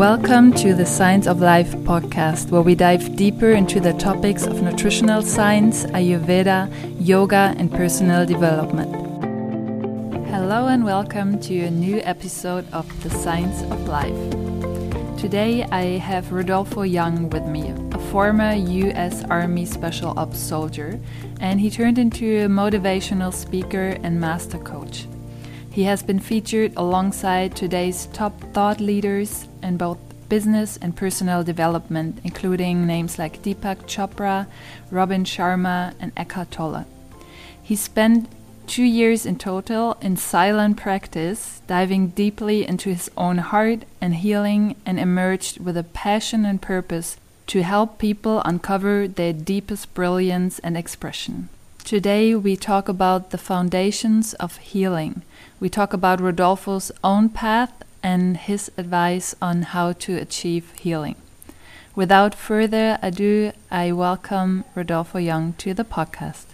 Welcome to the Science of Life podcast, where we dive deeper into the topics of nutritional science, Ayurveda, yoga, and personal development. Hello, and welcome to a new episode of The Science of Life. Today, I have Rodolfo Young with me, a former US Army Special Ops soldier, and he turned into a motivational speaker and master coach. He has been featured alongside today's top thought leaders in both business and personal development, including names like Deepak Chopra, Robin Sharma, and Eckhart Tolle. He spent two years in total in silent practice, diving deeply into his own heart and healing, and emerged with a passion and purpose to help people uncover their deepest brilliance and expression. Today, we talk about the foundations of healing. We talk about Rodolfo's own path and his advice on how to achieve healing. Without further ado, I welcome Rodolfo Young to the podcast.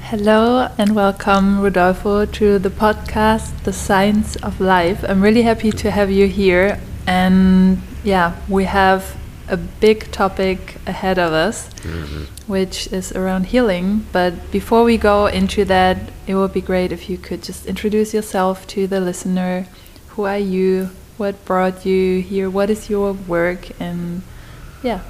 Hello and welcome, Rodolfo, to the podcast, The Science of Life. I'm really happy to have you here. And yeah, we have a big topic ahead of us, mm -hmm. which is around healing. But before we go into that, it would be great if you could just introduce yourself to the listener. Who are you? What brought you here? What is your work? And yeah.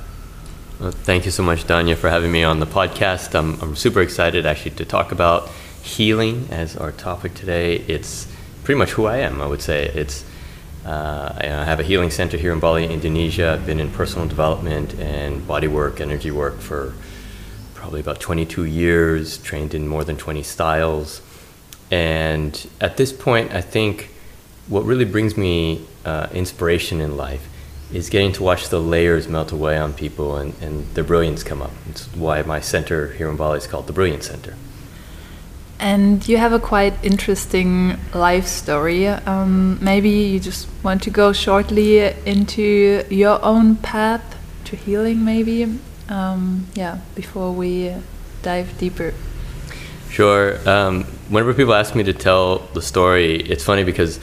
Well, thank you so much, Dania, for having me on the podcast. I'm, I'm super excited actually to talk about healing as our topic today. It's pretty much who I am, I would say. It's uh, I have a healing center here in Bali, Indonesia. I've been in personal development and body work, energy work for probably about 22 years, trained in more than 20 styles. And at this point, I think what really brings me uh, inspiration in life is getting to watch the layers melt away on people and, and their brilliance come up. It's why my center here in Bali is called the Brilliance Center. And you have a quite interesting life story. Um, maybe you just want to go shortly into your own path to healing, maybe. Um, yeah, before we dive deeper. Sure. Um, whenever people ask me to tell the story, it's funny because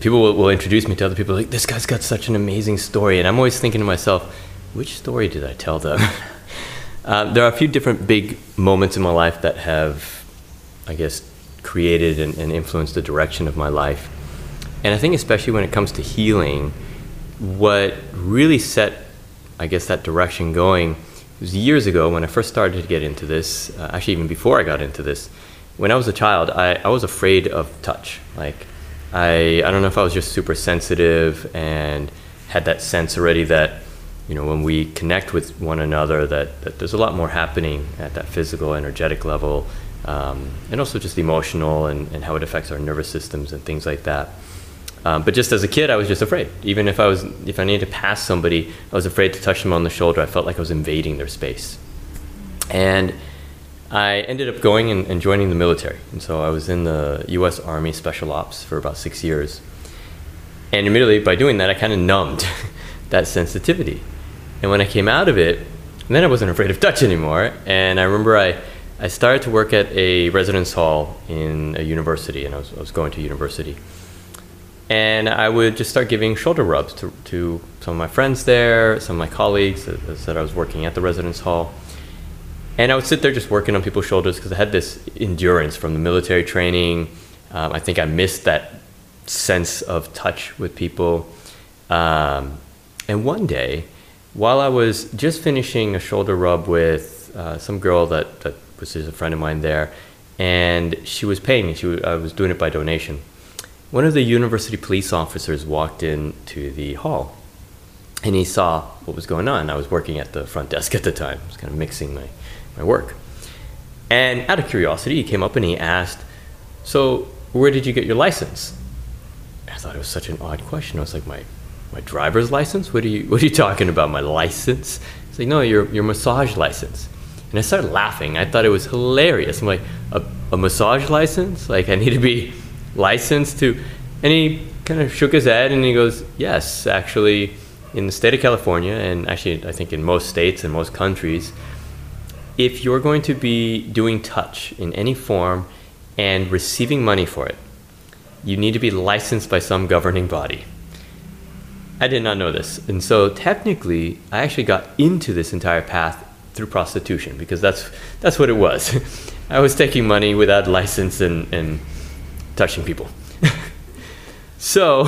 people will, will, introduce me to other people like, this guy's got such an amazing story. And I'm always thinking to myself, which story did I tell them? uh, there are a few different big moments in my life that have I guess, created and, and influenced the direction of my life. And I think, especially when it comes to healing, what really set, I guess, that direction going was years ago when I first started to get into this. Uh, actually, even before I got into this, when I was a child, I, I was afraid of touch. Like, I, I don't know if I was just super sensitive and had that sense already that, you know, when we connect with one another, that, that there's a lot more happening at that physical, energetic level um, and also just emotional and, and how it affects our nervous systems and things like that. Um, but just as a kid, I was just afraid. Even if I was, if I needed to pass somebody, I was afraid to touch them on the shoulder. I felt like I was invading their space. And I ended up going and, and joining the military. And so I was in the U.S. Army Special Ops for about six years. And immediately by doing that, I kind of numbed that sensitivity. And when I came out of it, then I wasn't afraid of touch anymore. And I remember I I started to work at a residence hall in a university, and I was, I was going to university. And I would just start giving shoulder rubs to, to some of my friends there, some of my colleagues that, that I was working at the residence hall. And I would sit there just working on people's shoulders because I had this endurance from the military training. Um, I think I missed that sense of touch with people. Um, and one day, while I was just finishing a shoulder rub with uh, some girl that, that was a friend of mine there, and she was paying me. She was, I was doing it by donation. One of the university police officers walked into the hall, and he saw what was going on. I was working at the front desk at the time. I was kind of mixing my, my work. And out of curiosity, he came up and he asked, "So, where did you get your license?" I thought it was such an odd question. I was like, "My my driver's license? What are you What are you talking about? My license?" He's like, "No, your your massage license." And I started laughing. I thought it was hilarious. I'm like, a, a massage license? Like, I need to be licensed to. And he kind of shook his head and he goes, Yes, actually, in the state of California, and actually, I think in most states and most countries, if you're going to be doing touch in any form and receiving money for it, you need to be licensed by some governing body. I did not know this. And so technically, I actually got into this entire path through prostitution because that's, that's what it was. I was taking money without license and, and touching people. so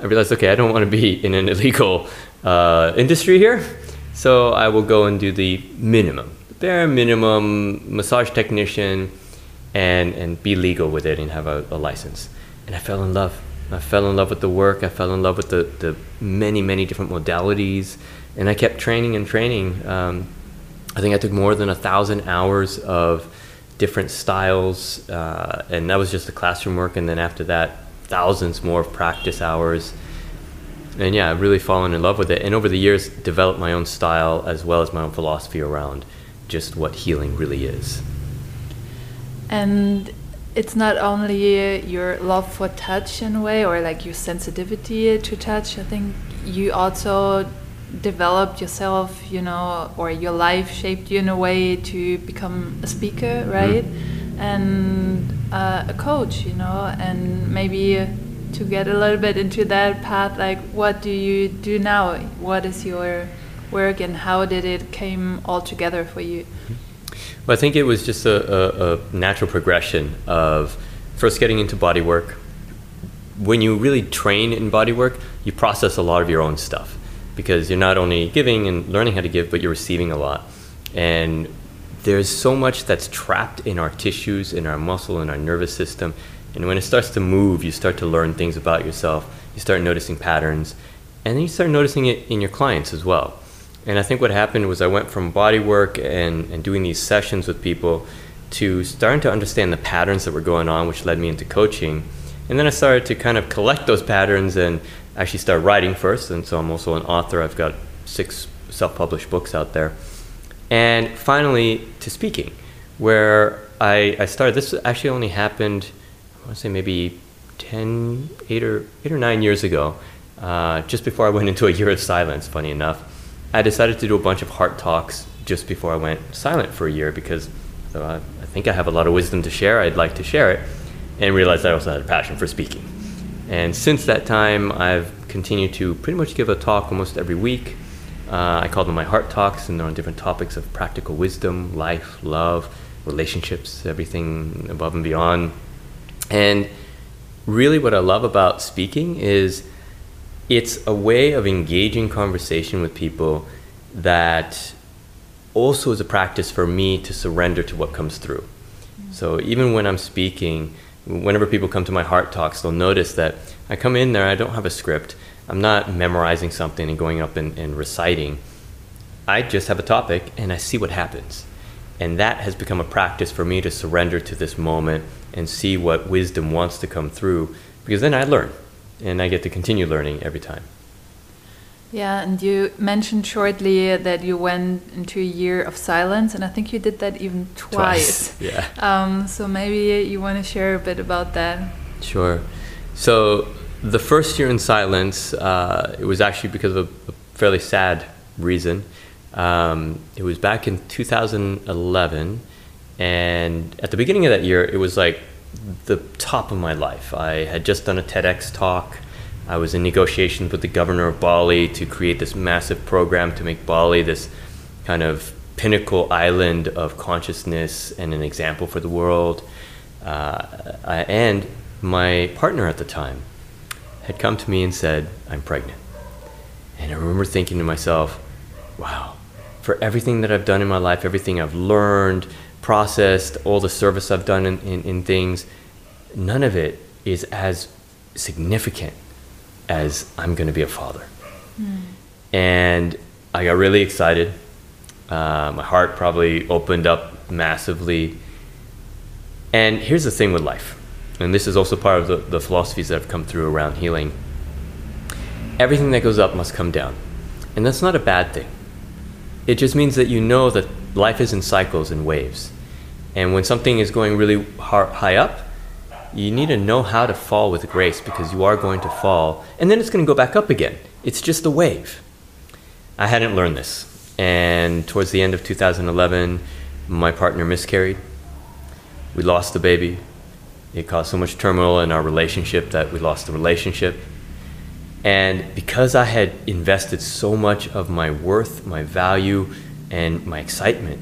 I realized, okay, I don't want to be in an illegal uh, industry here. So I will go and do the minimum, bare minimum massage technician and, and be legal with it and have a, a license. And I fell in love. I fell in love with the work. I fell in love with the, the many, many different modalities. And I kept training and training. Um, I think I took more than a thousand hours of different styles. Uh, and that was just the classroom work. And then after that, thousands more of practice hours. And yeah, I've really fallen in love with it. And over the years, developed my own style as well as my own philosophy around just what healing really is. And it's not only your love for touch in a way or like your sensitivity to touch. I think you also developed yourself, you know, or your life shaped you in a way to become a speaker, right? Mm. And uh, a coach, you know, and maybe to get a little bit into that path, like what do you do now? What is your work and how did it came all together for you? Well, I think it was just a, a, a natural progression of first getting into body work. When you really train in body work, you process a lot of your own stuff because you're not only giving and learning how to give, but you're receiving a lot. And there's so much that's trapped in our tissues, in our muscle, in our nervous system. And when it starts to move, you start to learn things about yourself. You start noticing patterns. And then you start noticing it in your clients as well. And I think what happened was I went from body work and, and doing these sessions with people to starting to understand the patterns that were going on, which led me into coaching. And then I started to kind of collect those patterns and actually start writing first. And so I'm also an author. I've got six self published books out there. And finally, to speaking, where I, I started. This actually only happened, I want to say maybe 10, 8 or, eight or 9 years ago, uh, just before I went into a year of silence, funny enough. I decided to do a bunch of heart talks just before I went silent for a year because uh, I think I have a lot of wisdom to share. I'd like to share it, and realized I also had a passion for speaking. And since that time, I've continued to pretty much give a talk almost every week. Uh, I call them my heart talks, and they're on different topics of practical wisdom, life, love, relationships, everything above and beyond. And really, what I love about speaking is it's a way of engaging conversation with people that also is a practice for me to surrender to what comes through. So even when I'm speaking, whenever people come to my heart talks, they'll notice that I come in there, I don't have a script. I'm not memorizing something and going up and, and reciting. I just have a topic and I see what happens. And that has become a practice for me to surrender to this moment and see what wisdom wants to come through because then I learn and I get to continue learning every time. Yeah, and you mentioned shortly that you went into a year of silence, and I think you did that even twice. twice yeah. Um, so maybe you want to share a bit about that. Sure. So the first year in silence, uh, it was actually because of a, fairly sad reason. Um, it was back in 2011, and at the beginning of that year, it was like the top of my life. I had just done a TEDx talk. I was in negotiations with the governor of Bali to create this massive program to make Bali this kind of pinnacle island of consciousness and an example for the world. Uh, and my partner at the time had come to me and said, I'm pregnant. And I remember thinking to myself, wow, for everything that I've done in my life, everything I've learned, processed, all the service I've done in, in, in things, none of it is as significant as I'm going to be a father. Mm. And I got really excited. Uh, my heart probably opened up massively. And here's the thing with life, and this is also part of the, the philosophies that have come through around healing everything that goes up must come down. And that's not a bad thing. It just means that you know that life is in cycles and waves. And when something is going really high up, you need to know how to fall with grace because you are going to fall and then it's going to go back up again. It's just a wave. I hadn't learned this. And towards the end of 2011, my partner miscarried. We lost the baby. It caused so much turmoil in our relationship that we lost the relationship. And because I had invested so much of my worth, my value, and my excitement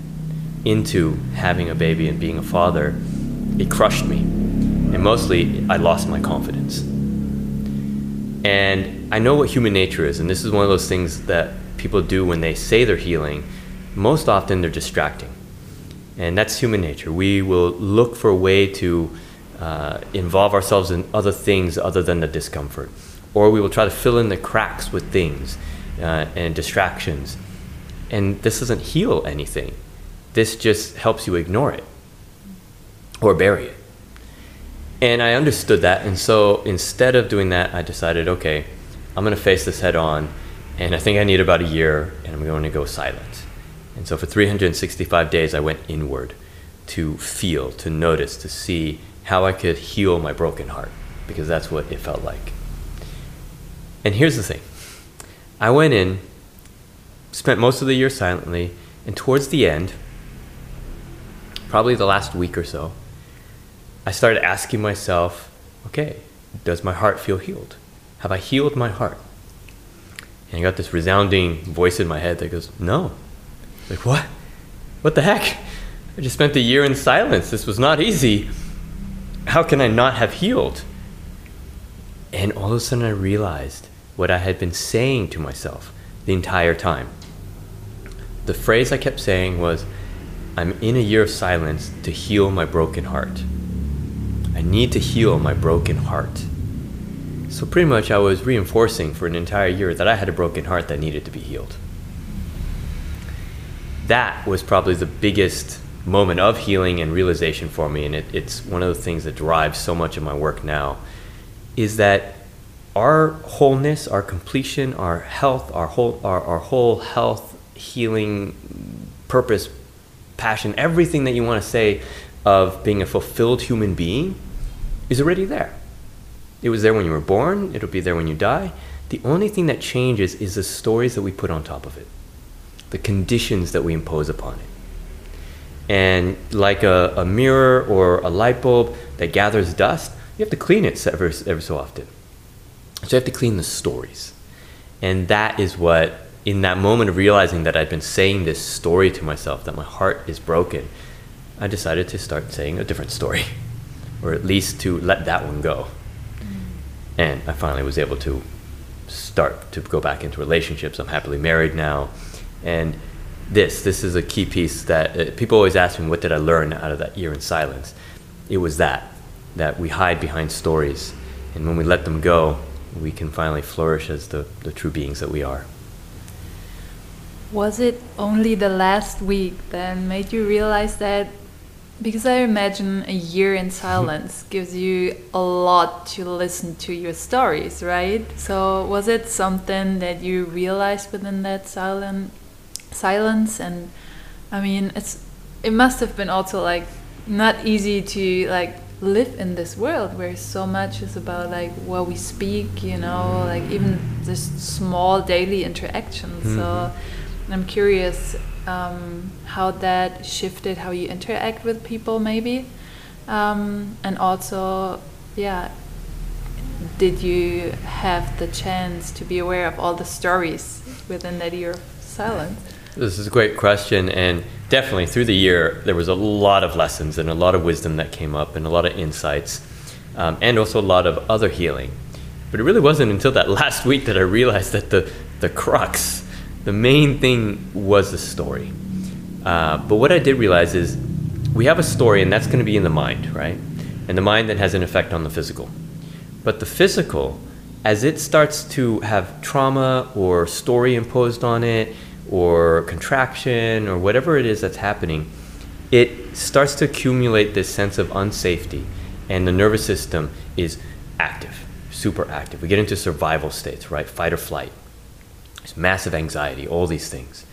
into having a baby and being a father, it crushed me. And mostly, I lost my confidence. And I know what human nature is, and this is one of those things that people do when they say they're healing. Most often, they're distracting. And that's human nature. We will look for a way to uh, involve ourselves in other things other than the discomfort. Or we will try to fill in the cracks with things uh, and distractions. And this doesn't heal anything. This just helps you ignore it or bury it. And I understood that. And so instead of doing that, I decided, okay, I'm going to face this head on. And I think I need about a year, and I'm going to go silent. And so for 365 days, I went inward to feel, to notice, to see how I could heal my broken heart, because that's what it felt like. And here's the thing I went in, spent most of the year silently, and towards the end, probably the last week or so, I started asking myself, okay, does my heart feel healed? Have I healed my heart? And I got this resounding voice in my head that goes, no. Like, what? What the heck? I just spent a year in silence. This was not easy. How can I not have healed? And all of a sudden, I realized what I had been saying to myself the entire time. The phrase I kept saying was, I'm in a year of silence to heal my broken heart. I need to heal my broken heart. So, pretty much, I was reinforcing for an entire year that I had a broken heart that needed to be healed. That was probably the biggest moment of healing and realization for me, and it, it's one of the things that drives so much of my work now. Is that our wholeness, our completion, our health, our whole, our, our whole health, healing, purpose, passion, everything that you want to say of being a fulfilled human being is already there. It was there when you were born, it'll be there when you die. The only thing that changes is the stories that we put on top of it, the conditions that we impose upon it. And like a, a mirror or a light bulb that gathers dust, you have to clean it ever, every so often. So you have to clean the stories. And that is what, in that moment of realizing that I'd been saying this story to myself, that my heart is broken, I decided to start saying a different story, or at least to let that one go. And I finally was able to start to go back into relationships. I'm happily married now. And this, this is a key piece that uh, people always ask me, what did I learn out of that year in silence? It was that, that we hide behind stories. And when we let them go, we can finally flourish as the, the true beings that we are. Was it only the last week that made you realize that? Because I imagine a year in silence gives you a lot to listen to your stories, right? So was it something that you realized within that silent silence? And I mean, it's it must have been also like not easy to like live in this world where so much is about like what we speak you know like even just small daily interactions mm -hmm. so mm-hmm. i'm curious um, how that shifted how you interact with people maybe um, and also yeah did you have the chance to be aware of all the stories within that year of silence this is a great question and definitely through the year, there was a lot of lessons and a lot of wisdom that came up and a lot of insights, um, and also a lot of other healing. But it really wasn't until that last week that I realized that the, the crux, the main thing was the story. Uh, but what I did realize is we have a story, and that's going to be in the mind, right? And the mind then has an effect on the physical. But the physical, as it starts to have trauma or story imposed on it, or contraction or whatever it is that's happening, it starts to accumulate this sense of unsafety, and the nervous system is active, super active. We get into survival states, right? Fight or flight. There's massive anxiety, all these things.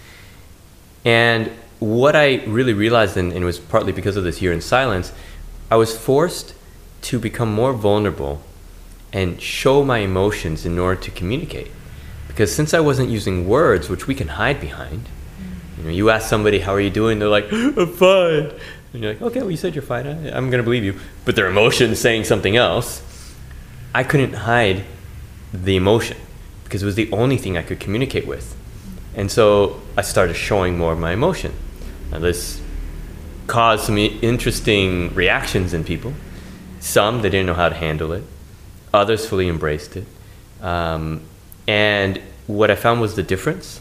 And what I really realized, and, and it was partly because of this year in silence, I was forced to become more vulnerable and show my emotions in order to communicate. Because since I wasn't using words, which we can hide behind, mm-hmm. you know, you ask somebody, how are you doing? They're like, I'm fine. And you're like, okay, well, you said you're fine. I, am going to believe you. But their emotion is saying something else, I couldn't hide the emotion. Because it was the only thing I could communicate with. And so I started showing more of my emotion. Now, this caused some interesting reactions in people. Some, they didn't know how to handle it, others fully embraced it. Um, and what I found was the difference.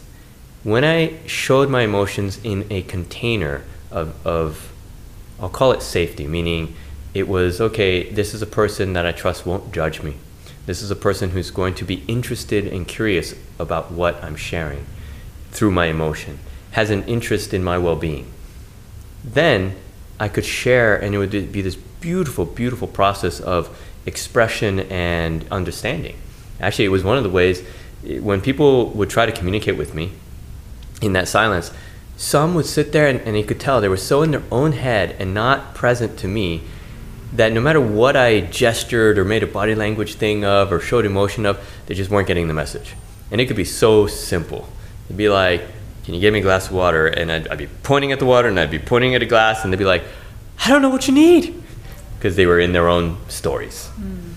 When I showed my emotions in a container of, of I'll call it safety, meaning it was okay, this is a person that I trust won't judge me. This is a person who's going to be interested and curious about what I'm sharing through my emotion, has an interest in my well being. Then I could share, and it would be this beautiful, beautiful process of expression and understanding. Actually, it was one of the ways when people would try to communicate with me in that silence, some would sit there and, and could tell they were so in their own head and not present to me that no matter what I gestured or made a body language thing of or showed emotion of, they just weren't getting the message. And it could be so simple. It'd be like, can you give me a glass of water? And I'd, I'd be pointing at the water and I'd be pointing at a glass and they'd be like, I don't know what you need. Because they were in their own stories. Mm.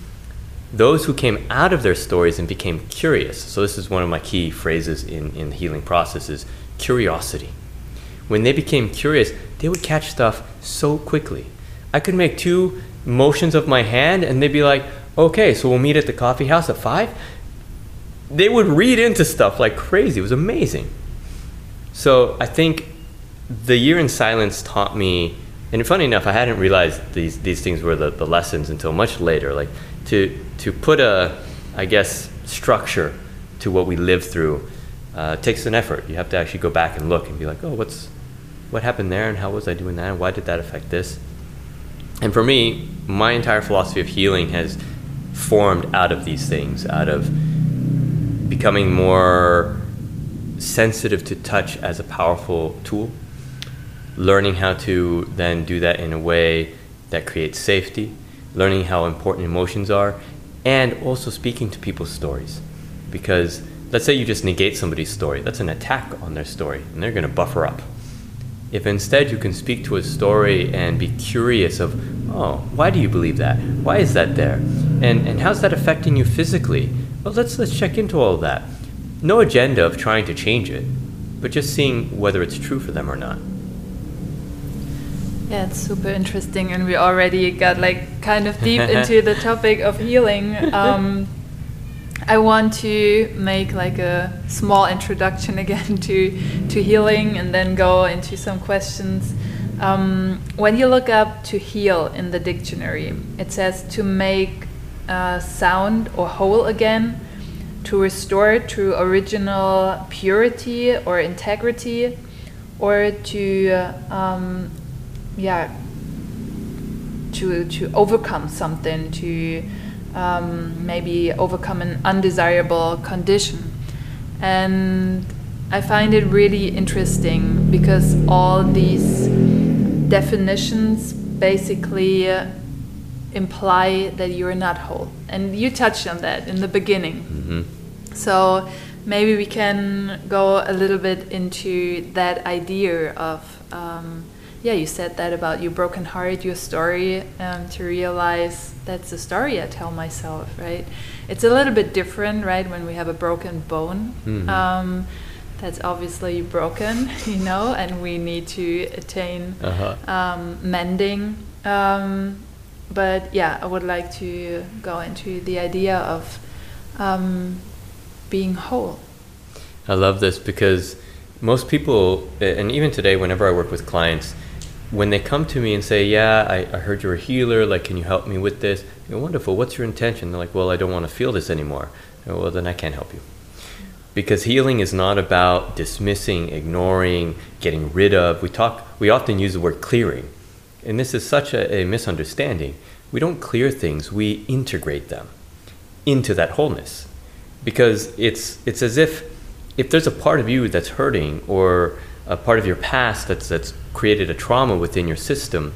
Those who came out of their stories and became curious, so this is one of my key phrases in, in the healing process is curiosity. When they became curious, they would catch stuff so quickly. I could make two motions of my hand and they'd be like, okay, so we'll meet at the coffee house at five. They would read into stuff like crazy. It was amazing. So I think the year in silence taught me, and funny enough, I hadn't realized these, these things were the, the lessons until much later. Like to, to put a, I guess, structure to what we live through uh, takes an effort. You have to actually go back and look and be like, oh, what's, what happened there and how was I doing that and why did that affect this? And for me, my entire philosophy of healing has formed out of these things, out of becoming more sensitive to touch as a powerful tool, learning how to then do that in a way that creates safety, learning how important emotions are, and also speaking to people's stories. Because let's say you just negate somebody's story, that's an attack on their story, and they're going to buffer up. If instead you can speak to a story and be curious of, oh, why do you believe that? Why is that there? And, and how's that affecting you physically? Well, let's, let's check into all of that. No agenda of trying to change it, but just seeing whether it's true for them or not. Yeah, it's super interesting, and we already got like kind of deep into the topic of healing. Um, I want to make like a small introduction again to to healing, and then go into some questions. Um, when you look up to heal in the dictionary, it says to make uh, sound or whole again, to restore to original purity or integrity, or to um, yeah to to overcome something to um, maybe overcome an undesirable condition. And I find it really interesting because all these definitions basically uh, imply that you're not whole. And you touched on that in the beginning. Mm-hmm. So maybe we can go a little bit into that idea of. Um, yeah, you said that about your broken heart, your story, um, to realize that's the story I tell myself, right? It's a little bit different, right, when we have a broken bone. Mm-hmm. Um, that's obviously broken, you know, and we need to attain uh-huh. um, mending. Um, but yeah, I would like to go into the idea of um, being whole. I love this because most people, and even today, whenever I work with clients, when they come to me and say, "Yeah, I, I heard you're a healer. Like, can you help me with this?" Go, "Wonderful. What's your intention?" They're like, "Well, I don't want to feel this anymore." Go, well, then I can't help you, because healing is not about dismissing, ignoring, getting rid of. We talk. We often use the word clearing, and this is such a, a misunderstanding. We don't clear things. We integrate them into that wholeness, because it's it's as if if there's a part of you that's hurting or a part of your past that's that's created a trauma within your system,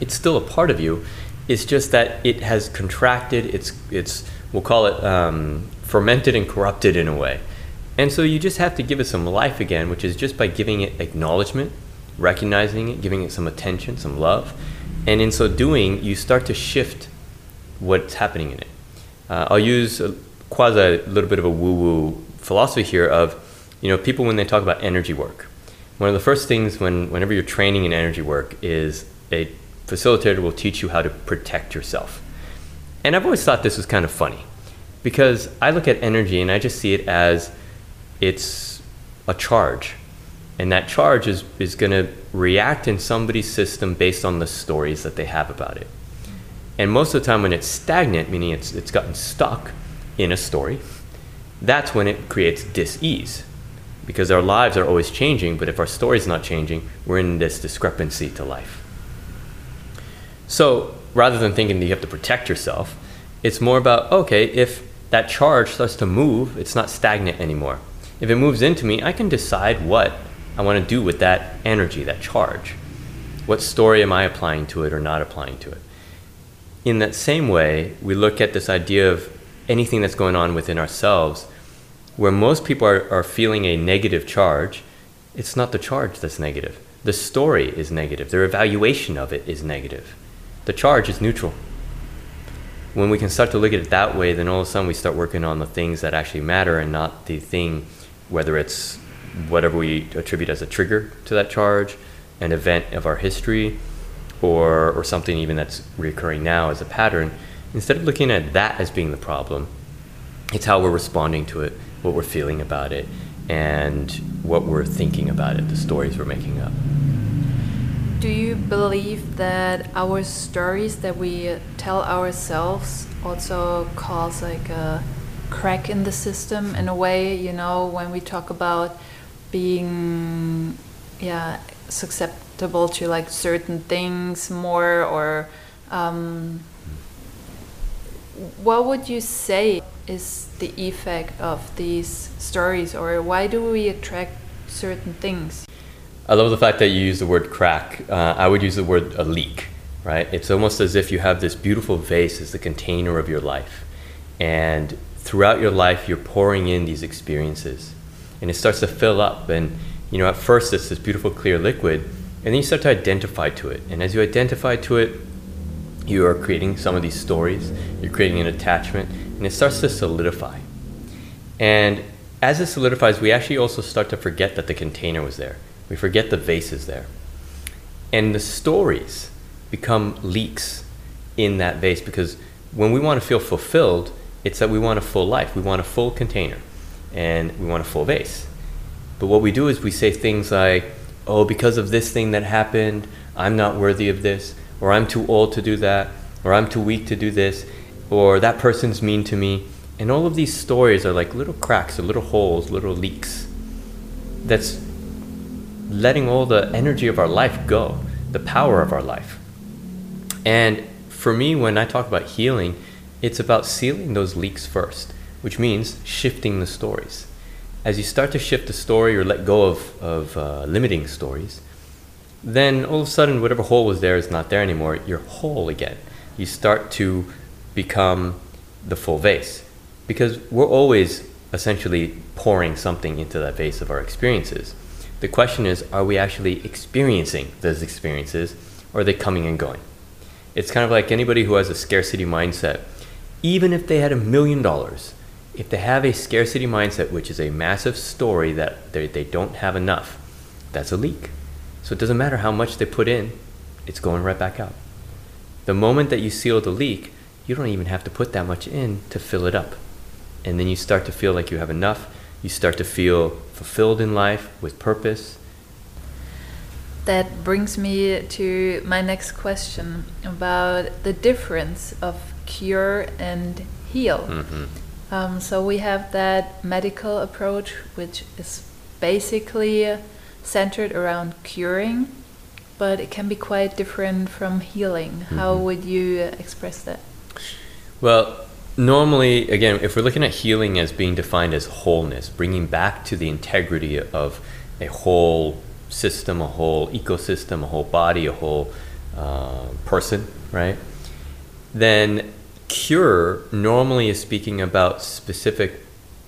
it's still a part of you. It's just that it has contracted. It's it's we'll call it um, fermented and corrupted in a way, and so you just have to give it some life again, which is just by giving it acknowledgement, recognizing it, giving it some attention, some love, and in so doing, you start to shift what's happening in it. Uh, I'll use a quasi a little bit of a woo woo philosophy here of, you know, people when they talk about energy work, one of the first things when whenever you're training in energy work is a facilitator will teach you how to protect yourself. And I've always thought this was kind of funny because I look at energy and I just see it as it's a charge. And that charge is, is going to react in somebody's system based on the stories that they have about it. And most of the time, when it's stagnant, meaning it's, it's gotten stuck in a story, that's when it creates dis ease. Because our lives are always changing, but if our story's not changing, we're in this discrepancy to life. So rather than thinking that you have to protect yourself, it's more about okay, if that charge starts to move, it's not stagnant anymore. If it moves into me, I can decide what I want to do with that energy, that charge. What story am I applying to it or not applying to it? In that same way, we look at this idea of anything that's going on within ourselves, where most people are, are feeling a negative charge, it's not the charge that's negative. The story is negative. Their evaluation of it is negative. The charge is neutral. When we can start to look at it that way, then all of a sudden we start working on the things that actually matter and not the thing, whether it's whatever we attribute as a trigger to that charge, an event of our history, or, or something even that's recurring now as a pattern. Instead of looking at that as being the problem, it's how we're responding to it, what we're feeling about it, and what we're thinking about it, the stories we're making up. Do you believe that our stories that we tell ourselves also cause like a crack in the system in a way, you know, when we talk about being yeah, susceptible to like certain things more or um, what would you say is the effect of these stories or why do we attract certain things? I love the fact that you use the word crack. Uh, I would use the word a leak, right? It's almost as if you have this beautiful vase as the container of your life. And throughout your life, you're pouring in these experiences. And it starts to fill up. And, you know, at first it's this beautiful clear liquid. And then you start to identify to it. And as you identify to it, you are creating some of these stories, you're creating an attachment, and it starts to solidify. And as it solidifies, we actually also start to forget that the container was there. We forget the vase is there. And the stories become leaks in that vase because when we want to feel fulfilled, it's that we want a full life. We want a full container and we want a full vase. But what we do is we say things like, oh, because of this thing that happened, I'm not worthy of this, or I'm too old to do that, or I'm too weak to do this, or that person's mean to me. And all of these stories are like little cracks or little holes, little leaks. That's letting all the energy of our life go, the power of our life. And for me, when I talk about healing, it's about sealing those leaks first, which means shifting the stories. As you start to shift the story or let go of, of uh, limiting stories, then all of a sudden, whatever hole was there is not there anymore. You're whole again. You start to become the full vase. Because we're always essentially pouring something into that vase of our experiences. The question is, are we actually experiencing those experiences or are they coming and going? It's kind of like anybody who has a scarcity mindset. Even if they had a million dollars, if they have a scarcity mindset, which is a massive story that they, they don't have enough, that's a leak. So it doesn't matter how much they put in, it's going right back out. The moment that you seal the leak, you don't even have to put that much in to fill it up. And then you start to feel like you have enough you start to feel fulfilled in life with purpose. That brings me to my next question about the difference of cure and heal. Mm -hmm. um, so we have that medical approach, which is basically centered around curing, but it can be quite different from healing. Mm -hmm. How mm-hmm. would you express that? Well, normally, again, if we're looking at healing as being defined as wholeness, bringing back to the integrity of a whole system, a whole ecosystem, a whole body, a whole uh, person, right? Then cure normally is speaking about specific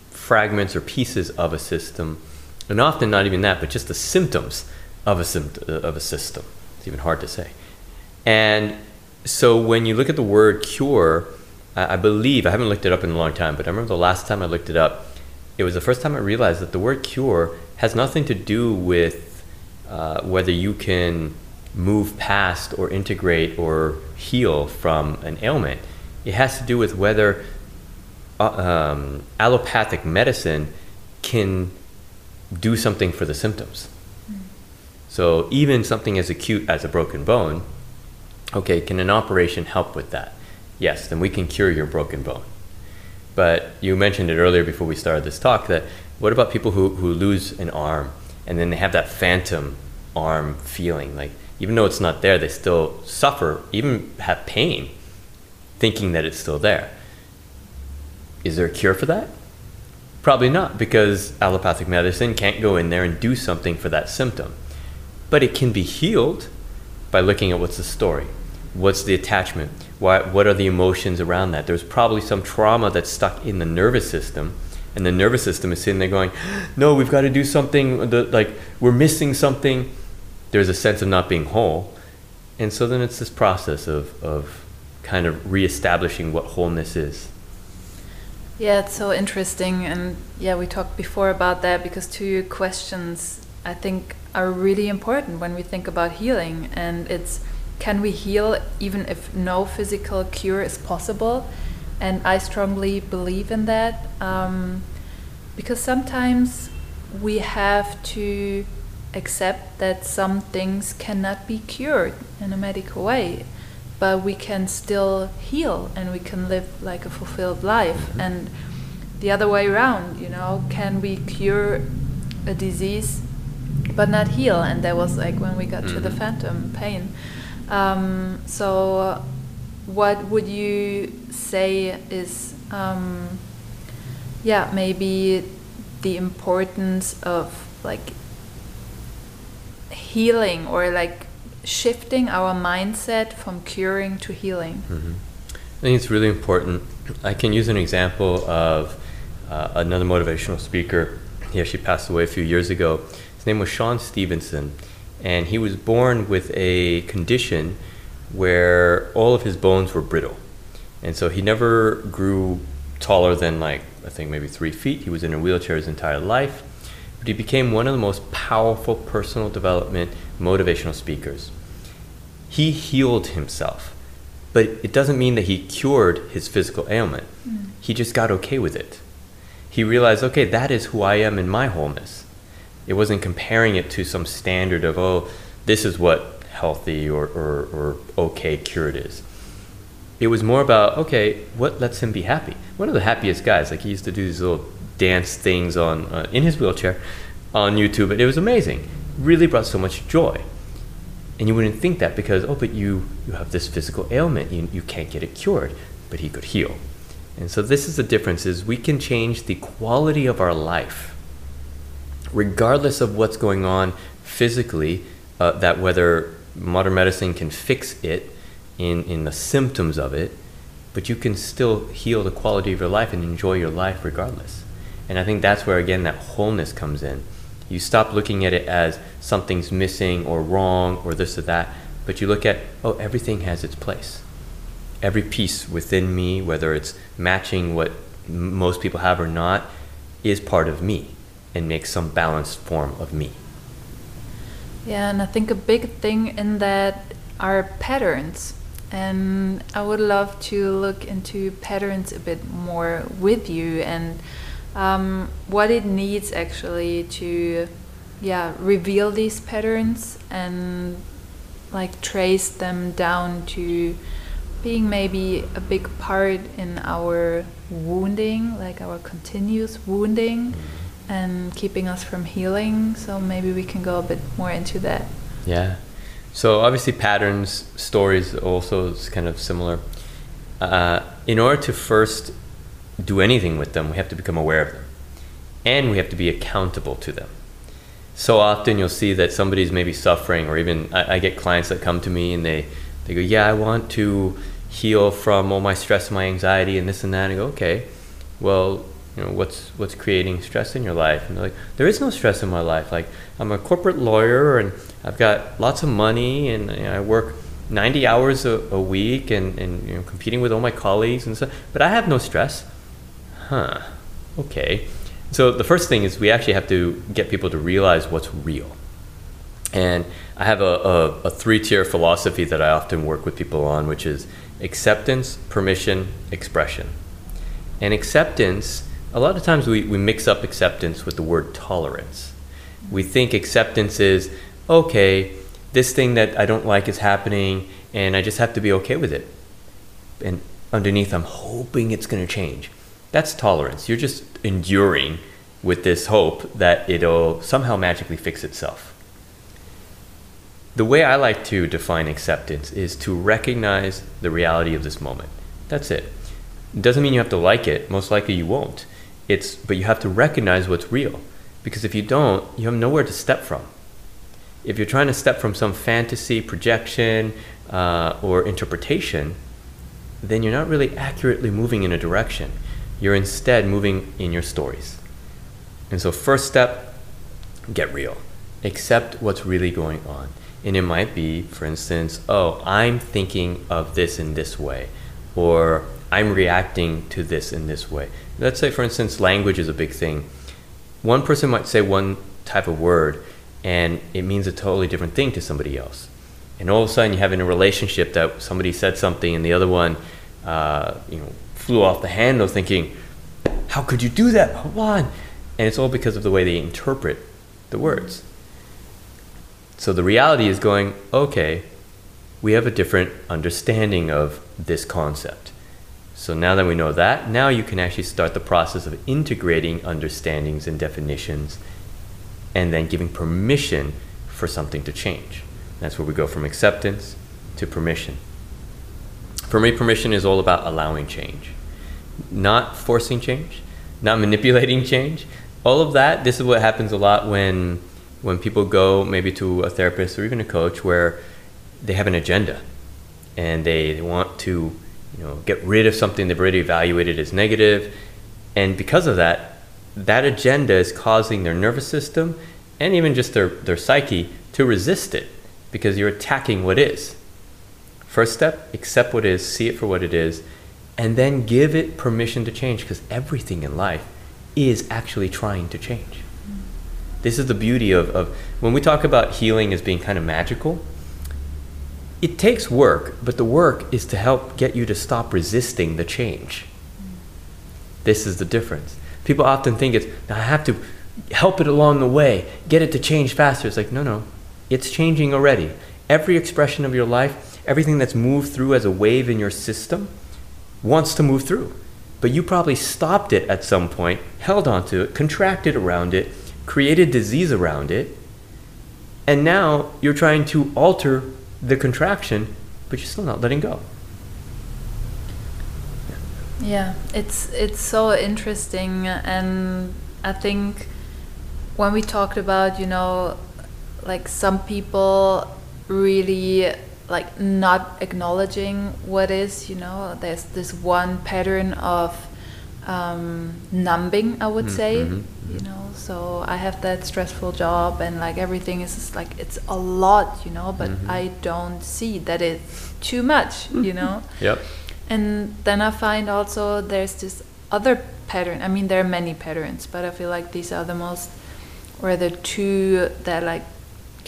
fragments or pieces of a system, and often not even that, but just the symptoms of a, of a system. It's even hard to say. And so when you look at the word cure, I, I believe I haven't looked it up in a long time, but I remember the last time I looked it up, it was the first time I realized that the word cure has nothing to do with uh, whether you can move past or integrate or heal from an ailment. It has to do with whether uh, um, allopathic medicine can do something for the symptoms. Mm. So even something as acute as a broken bone, okay, can an operation help with that? Yes, then we can cure your broken bone. But you mentioned it earlier before we started this talk that what about people who, who lose an arm and then they have that phantom arm feeling? Like, even though it's not there, they still suffer, even have pain, thinking that it's still there. Is there a cure for that? Probably not, because allopathic medicine can't go in there and do something for that symptom. But it can be healed by looking at what's the story, what's the attachment, what, what are the emotions around that. There's probably some trauma that's stuck in the nervous system, and the nervous system is sitting there going, "No, we've got to do something. The, like we're missing something." There's a sense of not being whole, and so then it's this process of of kind of reestablishing what wholeness is. Yeah, it's so interesting, and yeah, we talked before about that because two questions I think are really important when we think about healing, and it's can we heal even if no physical cure is possible? And I strongly believe in that um, because sometimes we have to accept that some things cannot be cured in a medical way but we can still heal and we can live like a fulfilled life mm-hmm. and the other way around you know can we cure a disease but not heal and that was like when we got mm-hmm. to the mm-hmm. phantom pain um, so what would you say is um, yeah maybe the importance of like healing or like shifting our mindset from curing to healing? Mm-hmm. I think it's really important. I can use an example of uh, another motivational speaker. He actually passed away a few years ago. His name was Sean Stephenson, and he was born with a condition where all of his bones were brittle. And so he never grew taller than like, I think maybe three feet. He was in a wheelchair his entire life. But he became one of the most powerful personal development motivational speakers he healed himself. But it doesn't mean that he cured his physical ailment. Mm. He just got okay with it. He realized, okay, that is who I am in my wholeness. It wasn't comparing it to some standard of, oh, this is what healthy or, or, or okay cured is. It was more about, okay, what lets him be happy? One of the happiest guys, like he used to do these little dance things on uh, in his wheelchair on YouTube, and it was amazing. Really brought so much joy. And you wouldn't think that because, oh, but you, you have this physical ailment, you, you can't get it cured, but he could heal. And so this is the difference is we can change the quality of our life regardless of what's going on physically, uh, that whether modern medicine can fix it in, in the symptoms of it, but you can still heal the quality of your life and enjoy your life regardless. And I think that's where, again, that wholeness comes in. You stop looking at it as something's missing or wrong or this or that, but you look at, oh, everything has its place. Every piece within me, whether it's matching what most people have or not, is part of me and make some balanced form of me. Yeah, and I think a big thing in that are patterns. And I would love to look into patterns a bit more with you and um, what it needs actually to yeah reveal these patterns and like trace them down to being maybe a big part in our wounding like our continuous wounding and keeping us from healing so maybe we can go a bit more into that yeah so obviously patterns stories also is kind of similar uh, in order to first do anything with them, we have to become aware of them. And we have to be accountable to them. So often you'll see that somebody's maybe suffering, or even I, I get clients that come to me and they, they go, Yeah, I want to heal from all my stress my anxiety and this and that. And I go, Okay, well, you know, what's what's creating stress in your life? And they're like, There is no stress in my life. Like I'm a corporate lawyer and I've got lots of money and you know, I work 90 hours a, a week and, and you know, competing with all my colleagues and stuff, but I have no stress. Huh. Okay. So the first thing is we actually have to get people to realize what's real. And I have a, a, a three tier philosophy that I often work with people on, which is acceptance, permission, expression. And acceptance, a lot of times we, we mix up acceptance with the word tolerance. We think acceptance is, okay, this thing that I don't like is happening, and I just have to be okay with it. And underneath, I'm hoping it's going to change. That's tolerance. You're just enduring with this hope that it'll somehow magically fix itself. The way I like to define acceptance is to recognize the reality of this moment. That's it. It doesn't mean you have to like it. Most likely you won't. It's but you have to recognize what's real. Because if you don't, you have nowhere to step from. If you're trying to step from some fantasy, projection, uh, or interpretation, then you're not really accurately moving in a direction. You're instead moving in your stories. And so, first step, get real. Accept what's really going on. And it might be, for instance, oh, I'm thinking of this in this way, or I'm reacting to this in this way. Let's say, for instance, language is a big thing. One person might say one type of word, and it means a totally different thing to somebody else. And all of a sudden, you have in a relationship that somebody said something, and the other one, uh, you know, flew off the handle, thinking, "How could you do that, Come on!" And it's all because of the way they interpret the words. So the reality is going, okay, we have a different understanding of this concept. So now that we know that, now you can actually start the process of integrating understandings and definitions and then giving permission for something to change. That's where we go from acceptance to permission. For me, permission is all about allowing change, not forcing change, not manipulating change. All of that, this is what happens a lot when when people go maybe to a therapist or even a coach where they have an agenda and they want to you know get rid of something they've already evaluated as negative and because of that that agenda is causing their nervous system and even just their, their psyche to resist it because you're attacking what is first step accept what is see it for what it is and then give it permission to change because everything in life is actually trying to change this is the beauty of, of when we talk about healing as being kind of magical. It takes work, but the work is to help get you to stop resisting the change. This is the difference. People often think it's, I have to help it along the way, get it to change faster. It's like, no, no, it's changing already. Every expression of your life, everything that's moved through as a wave in your system, wants to move through. But you probably stopped it at some point, held onto it, contracted around it, created disease around it, and now you're trying to alter the contraction, but you're still not letting go. Yeah, it's it's so interesting, and I think when we talked about you know, like some people really like not acknowledging what is you know there's this one pattern of um, numbing i would mm -hmm. say mm -hmm. you know so I have that stressful job and like everything is just like it's a lot, you know, but mm-hmm. I don't see that it's too much, you know. yep. And then I find also there's this other pattern. I mean, there are many patterns, but I feel like these are the most, or the two that like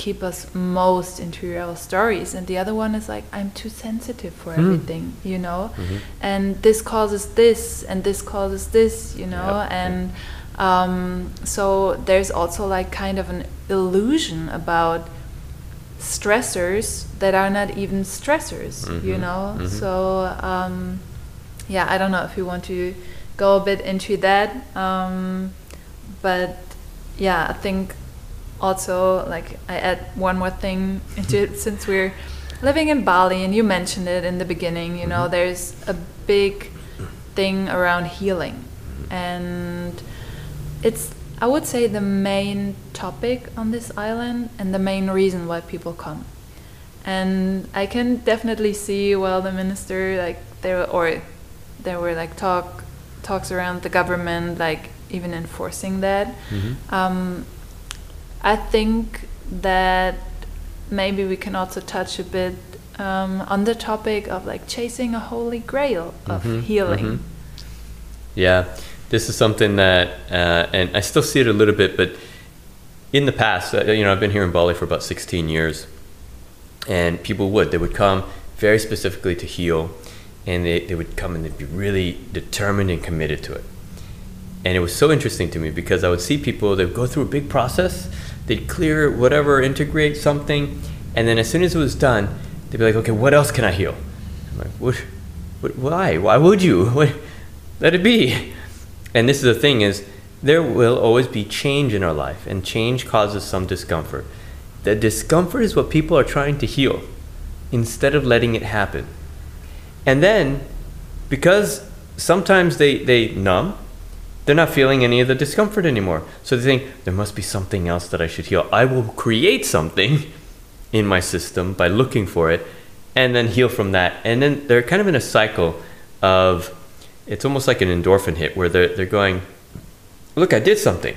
keep us most into our stories and the other one is like i'm too sensitive for mm. everything you know mm-hmm. and this causes this and this causes this you know yep. and um, so there's also like kind of an illusion about stressors that are not even stressors, mm -hmm. you know? Mm -hmm. So, um, yeah, I don't know if you want to go a bit into that. Um, but yeah, I think also, like, I add one more thing into it since we're living in Bali and you mentioned it in the beginning, you know, mm -hmm. there's a big thing around healing. And it's I would say the main topic on this island and the main reason why people come. And I can definitely see well the minister like there or there were like talk talks around the government like even enforcing that. Mm-hmm. Um, I think that maybe we can also touch a bit um, on the topic of like chasing a holy grail of mm-hmm, healing. Mm-hmm. Yeah, this is something that, uh, and I still see it a little bit, but in the past, uh, you know, I've been here in Bali for about 16 years, and people would, they would come very specifically to heal, and they, they would come and they'd be really determined and committed to it. And it was so interesting to me because I would see people, they'd go through a big process, they'd clear whatever, integrate something, and then as soon as it was done, they'd be like, okay, what else can I heal? I'm like, what, what why? Why would you? What, let it be. And this is the thing is, there will always be change in our life, and change causes some discomfort. The discomfort is what people are trying to heal instead of letting it happen. And then, because sometimes they, they numb, they're not feeling any of the discomfort anymore. So they think, there must be something else that I should heal. I will create something in my system by looking for it and then heal from that. And then they're kind of in a cycle of, it's almost like an endorphin hit where they're, they're going, look, I did something.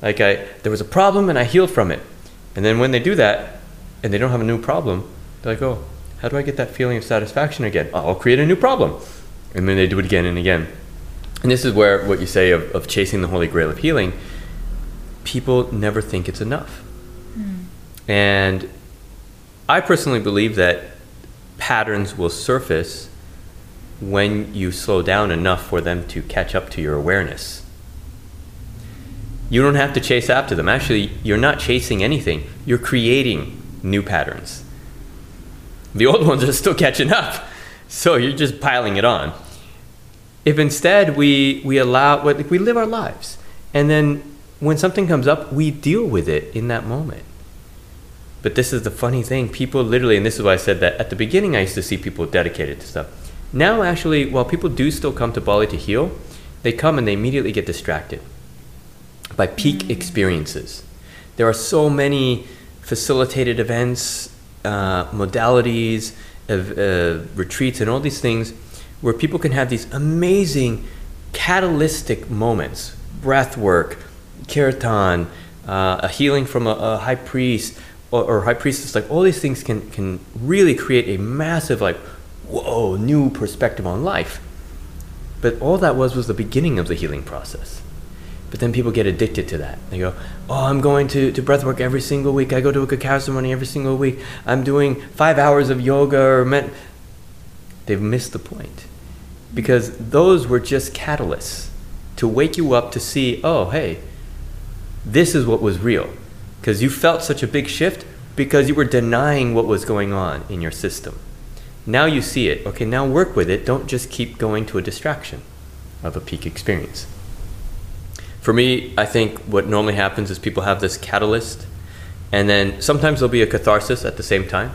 Like I, there was a problem and I healed from it. And then when they do that and they don't have a new problem, they're like, oh, how do I get that feeling of satisfaction again? Oh, I'll create a new problem. And then they do it again and again. And this is where what you say of, of chasing the holy grail of healing, people never think it's enough. Mm. And I personally believe that patterns will surface when you slow down enough for them to catch up to your awareness you don't have to chase after them. Actually, you're not chasing anything, you're creating new patterns. The old ones are still catching up, so you're just piling it on. If instead we, we allow, we live our lives, and then when something comes up, we deal with it in that moment. But this is the funny thing people literally, and this is why I said that at the beginning I used to see people dedicated to stuff. Now, actually, while people do still come to Bali to heal, they come and they immediately get distracted by peak experiences. There are so many facilitated events, uh, modalities, uh, retreats, and all these things where people can have these amazing catalytic moments breath work, kirtan, uh, a healing from a, a high priest or, or, high priestess. Like all these things can, can really create a massive, like, whoa, new perspective on life. But all that was was the beginning of the healing process. But then people get addicted to that. They go, oh, I'm going to, to breath work every single week. I go to a cacao ceremony every single week. I'm doing five hours of yoga or med. They've missed the point. Because those were just catalysts to wake you up to see, oh, hey, this is what was real. Because you felt such a big shift because you were denying what was going on in your system. Now you see it. Okay, now work with it. Don't just keep going to a distraction of a peak experience. For me, I think what normally happens is people have this catalyst, and then sometimes there'll be a catharsis at the same time.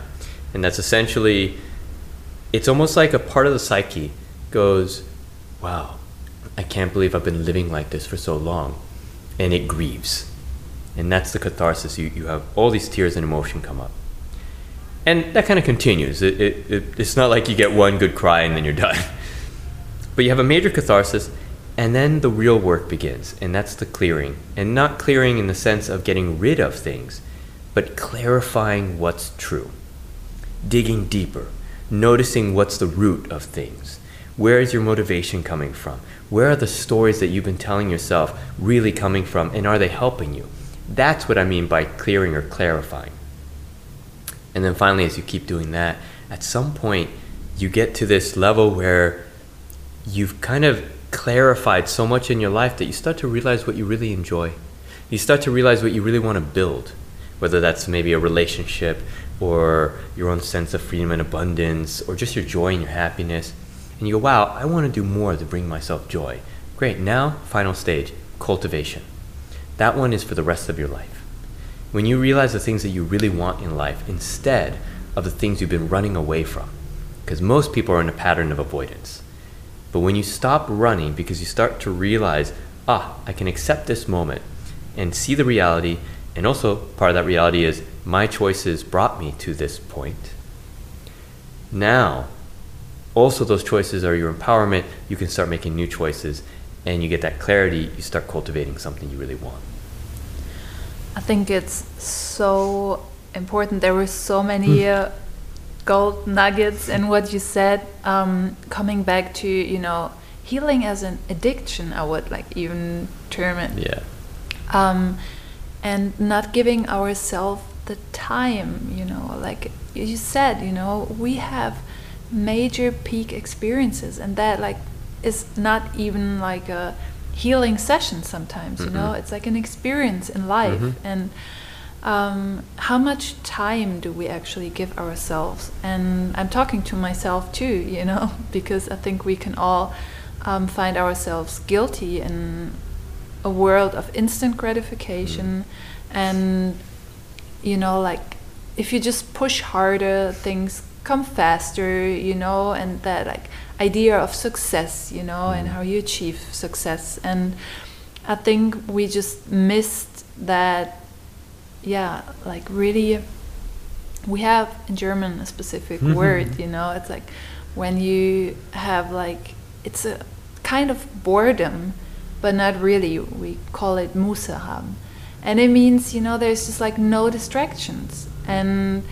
And that's essentially, it's almost like a part of the psyche goes, wow, I can't believe I've been living like this for so long. And it grieves. And that's the catharsis. You, you have all these tears and emotion come up. And that kind of continues. It, it, it, it's not like you get one good cry and then you're done. But you have a major catharsis, and then the real work begins, and that's the clearing. And not clearing in the sense of getting rid of things, but clarifying what's true. Digging deeper, noticing what's the root of things. Where is your motivation coming from? Where are the stories that you've been telling yourself really coming from, and are they helping you? That's what I mean by clearing or clarifying. And then finally, as you keep doing that, at some point, you get to this level where you've kind of clarified so much in your life that you start to realize what you really enjoy. You start to realize what you really want to build, whether that's maybe a relationship or your own sense of freedom and abundance or just your joy and your happiness. And you go, wow, I want to do more to bring myself joy. Great, now, final stage cultivation. That one is for the rest of your life. When you realize the things that you really want in life instead of the things you've been running away from. Because most people are in a pattern of avoidance. But when you stop running because you start to realize, ah, I can accept this moment and see the reality, and also part of that reality is my choices brought me to this point. Now, also those choices are your empowerment. You can start making new choices and you get that clarity. You start cultivating something you really want. I think it's so important. There were so many. Mm. Uh, gold nuggets in what you said. Um, coming back to you know healing as an addiction, I would like even term it. Yeah. Um, and not giving ourselves the time, you know, like you said, you know, we have major peak experiences, and that like is not even like a healing session. Sometimes, you know, it's like an experience in life, Mhm. and um, how much time do we actually give ourselves? And I'm talking to myself too, you know, because I think we can all um, find ourselves guilty in a world of instant gratification and you know like if you just push harder things come faster you know and that like idea of success you know and mm. how you achieve success. And i think we just missed that yeah like really we have in german a specific mm-hmm. word you know it's like when you have like it's a kind of boredom but not really we call it Muße haben and it means you know there's just like no distractions and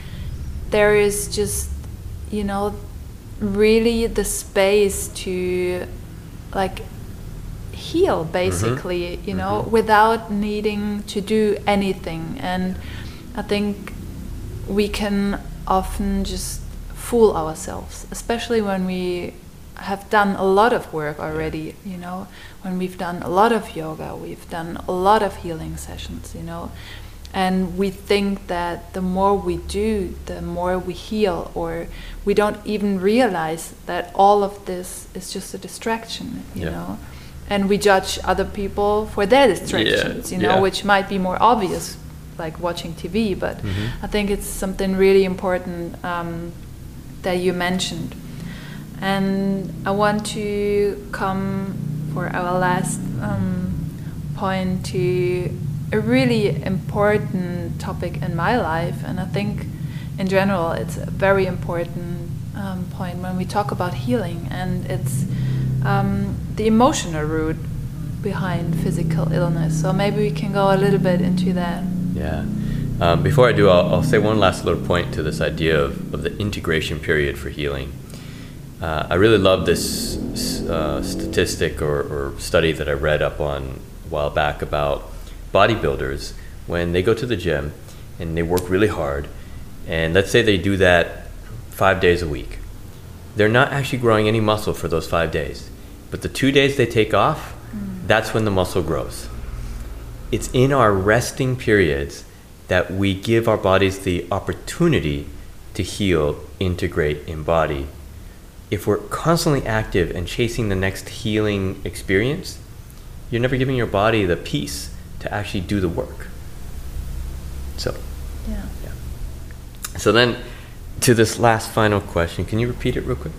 there is just you know really the space to like heal mm-hmm. basically you know mm-hmm. without needing to do anything. And i think we can often just fool ourselves especially when we have done a lot of work already you know. When we've done a lot of yoga we've done a lot of healing sessions you know and we think that the more we do the more we heal or we don't even realize that all of this is just a distraction you Yeah. know and we judge other people for their distractions you know yeah. which might be more obvious like watching tv but Mhm. i think it's something really important um, that you mentioned and i want to come for our last um, point to a really important topic in my life and i think in general it's a very important um, point when we talk about healing and it's um, the emotional root behind physical illness so maybe we can go a little bit into that Yeah. Um, before I do, I'll, I'll say one last little point to this idea of, of the integration period for healing. Uh, I really love this uh, statistic or, or study that I read up on a while back about bodybuilders when they go to the gym and they work really hard, and let's say they do that five days a week. They're not actually growing any muscle for those five days, but the two days they take off, mm. that's when the muscle grows it's in our resting periods that we give our bodies the opportunity to heal, integrate, embody. If we're constantly active and chasing the next healing experience, you're never giving your body the peace to actually do the work. So, yeah so then to this last final question, can you repeat it real quick?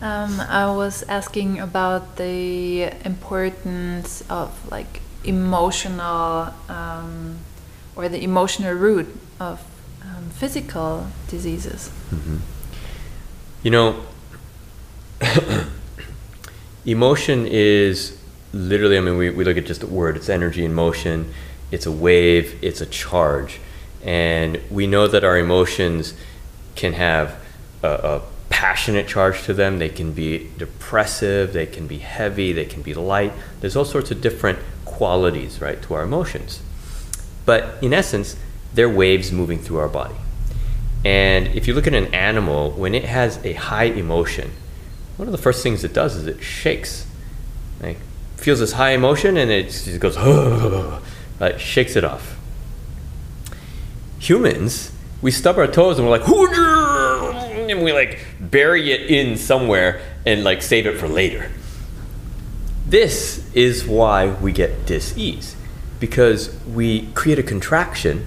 Um, I was asking about the importance of like emotional um, or the emotional root of um, physical diseases. You know, emotion is literally, I mean, we, we look at just the word, it's energy in motion, it's a wave, it's a charge. And we know that our emotions can have a, a passionate charge to them, they can be depressive, they can be heavy, they can be light. There's all sorts of different qualities, right, to our emotions. But in essence, they're waves moving through our body. And if you look at an animal, when it has a high emotion, one of the first things it does is it shakes. Like feels this high emotion and it just goes, like shakes it off. Humans, we stub our toes and we're like, and we like bury it in somewhere and like save it for later. This is why we get dis-ease because we create a contraction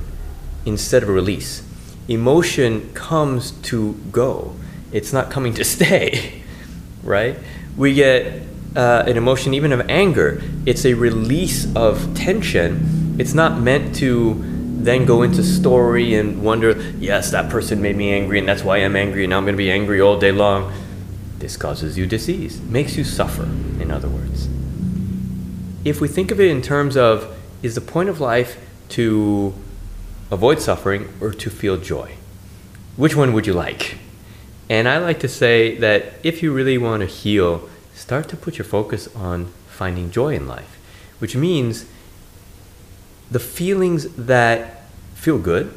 instead of a release. Emotion comes to go. It's not coming to stay, right? We get uh, an emotion even of anger. It's a release of tension. It's not meant to then go into story and wonder, yes, that person made me angry and that's why I'm angry and now I'm going to be angry all day long. This causes you disease, makes you suffer, in other words. If we think of it in terms of is the point of life to avoid suffering or to feel joy? which one would you like? And I like to say that if you really want to heal, start to put your focus on finding joy in life, which means the feelings that feel good,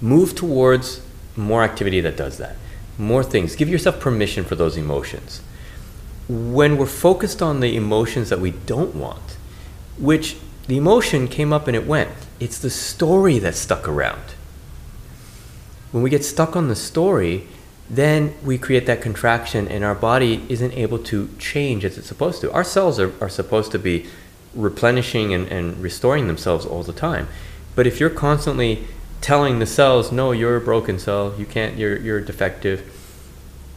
move towards more activity that does that, more things. Give yourself permission for those emotions. When we're focused on the emotions that we don't want, which the emotion came up and it went, it's the story that's stuck around. When we get stuck on the story, then we create that contraction and our body isn't able to change as it's supposed to. Our cells are, are supposed to be replenishing and, and restoring themselves all the time. But if you're constantly telling the cells, no, you're a broken cell, you can't, you're, you're defective,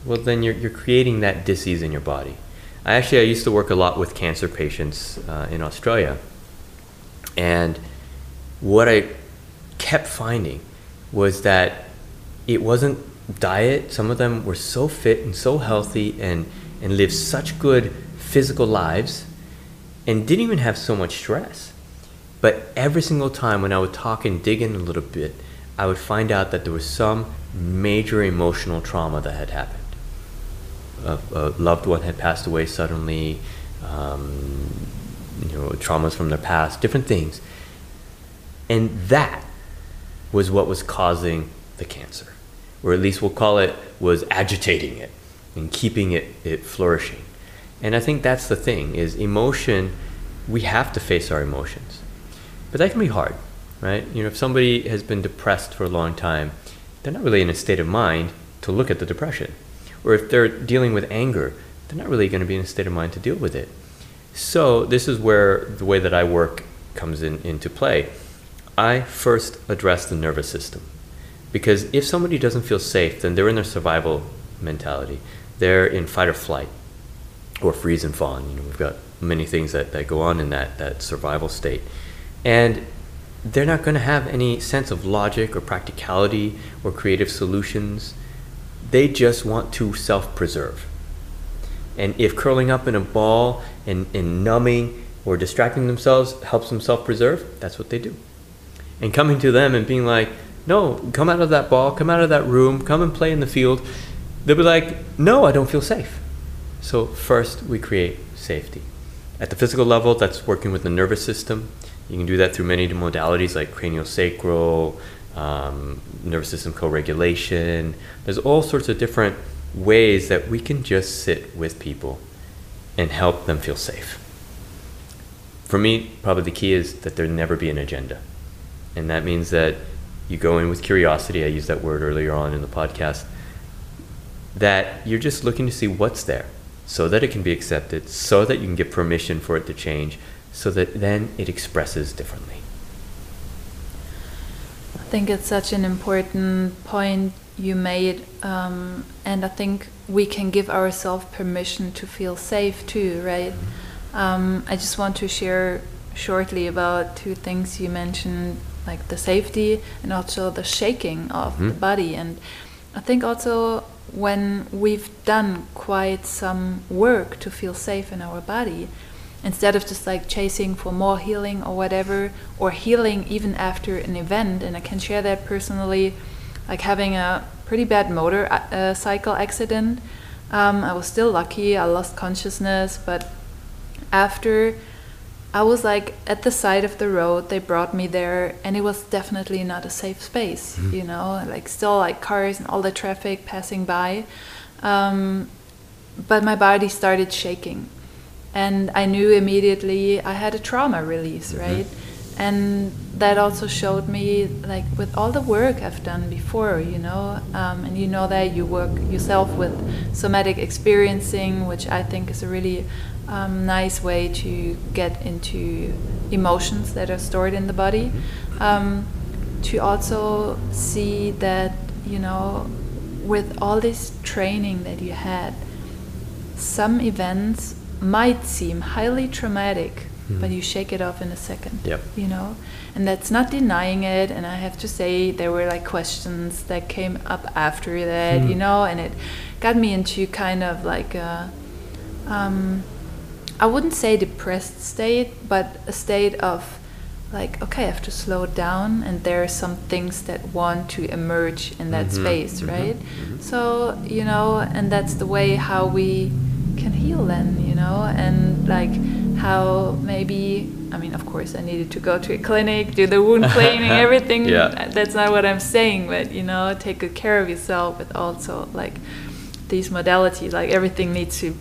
well, then you're, you're creating that disease in your body. I actually, I used to work a lot with cancer patients uh, in Australia. And what I kept finding was that it wasn't diet. Some of them were so fit and so healthy and, and lived such good physical lives and didn't even have so much stress. But every single time when I would talk and dig in a little bit, I would find out that there was some major emotional trauma that had happened. A, a loved one had passed away suddenly, um, you know, traumas from their past, different things. And that was what was causing the cancer, or at least we'll call it was agitating it and keeping it, it flourishing. And I think that's the thing is emotion, we have to face our emotions. But that can be hard, right? You know, if somebody has been depressed for a long time, they're not really in a state of mind to look at the depression. Or if they're dealing with anger, they're not really going to be in a state of mind to deal with it. So this is where the way that I work comes in, into play. I first address the nervous system. Because if somebody doesn't feel safe, then they're in their survival mentality. They're in fight or flight or freeze and fawn. You know, we've got many things that, that go on in that, that survival state. And they're not going to have any sense of logic or practicality or creative solutions. They just want to self preserve. And if curling up in a ball and, and numbing or distracting themselves helps them self preserve, that's what they do. And coming to them and being like, no, come out of that ball, come out of that room, come and play in the field, they'll be like, no, I don't feel safe. So, first, we create safety. At the physical level, that's working with the nervous system. You can do that through many modalities like craniosacral, um, nervous system co regulation. There's all sorts of different ways that we can just sit with people and help them feel safe. For me, probably the key is that there never be an agenda. And that means that you go in with curiosity. I used that word earlier on in the podcast. That you're just looking to see what's there so that it can be accepted, so that you can get permission for it to change, so that then it expresses differently. I think it's such an important point you made, um, and I think we can give ourselves permission to feel safe too, right? Mm-hmm. Um, I just want to share shortly about two things you mentioned, like the safety and also the shaking of mm-hmm. the body. And I think also when we've done quite some work to feel safe in our body, instead of just like chasing for more healing or whatever, or healing even after an event, and I can share that personally, like having a pretty bad motorcycle uh, accident. Um, I was still lucky, I lost consciousness, but after I was like at the side of the road. They brought me there, and it was definitely not a safe space. Mm-hmm. You know, like still like cars and all the traffic passing by. Um, but my body started shaking, and I knew immediately I had a trauma release, mm-hmm. right? And that also showed me, like with all the work I've done before, you know, um, and you know that you work yourself with somatic experiencing, which I think is a really um, nice way to get into emotions that are stored in the body. Um, to also see that, you know, with all this training that you had, some events might seem highly traumatic, mm. but you shake it off in a second. Yep. You know, and that's not denying it. And I have to say, there were like questions that came up after that, mm. you know, and it got me into kind of like a. Um, I wouldn't say depressed state, but a state of like okay i have to slow down and there are some things that want to emerge in that Mhm, space mhm, right? Mhm. so you know and that's the way how we can heal then you know? And like how maybe i mean of course i needed to go to a clinic do the wound cleaning everything. Yeah. that's not what i'm saying but you know take good care of yourself but also like these modalities like everything needs to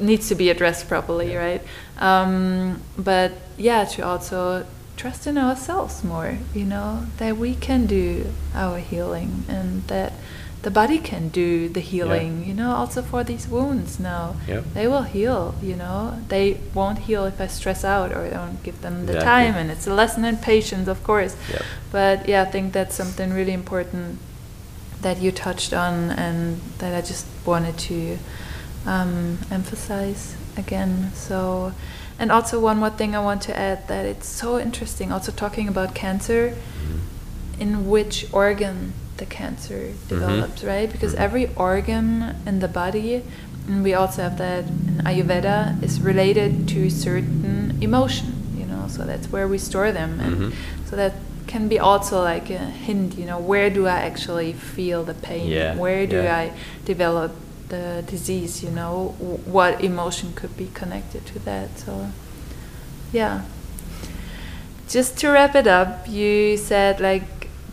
needs to be addressed properly right um, but yeah to also trust in ourselves more you know that we can do our healing and that the body can do the healing you know also for these wounds now Yep. they will heal you know they won't heal if i stress out or don't give them the Exactly. time and it's a lesson in patience of course Yep. but yeah i think that's something really important that you touched on and that i just wanted to um, emphasize again so and also one more thing i want to add that it's so interesting also talking about cancer in which organ the cancer develops, right? Because Mhm. every organ in the body, and we also have that in Ayurveda, is related to certain emotion, you know, so that's where we store them. And Mhm. so that can be also like a hint, you know, where do I actually feel the pain? Yeah, Where do yeah. I develop the disease, you know? What emotion could be connected to that? So, yeah just to wrap it up, you said like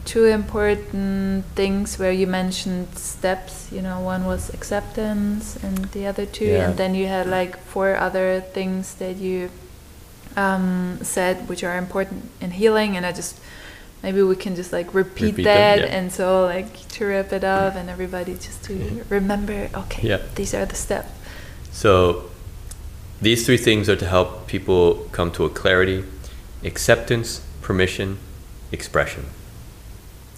two important things where you mentioned steps. You know, one was acceptance, and the other two, Yeah. and then you had like four other things that you um, said which are important in healing. And I just maybe we can just like repeat, Repeat them, that, yeah. and so like to wrap it up, and everybody just to mm-hmm. remember. Okay, Yeah. these are the steps. So these three things are to help people come to a clarity acceptance, permission, expression.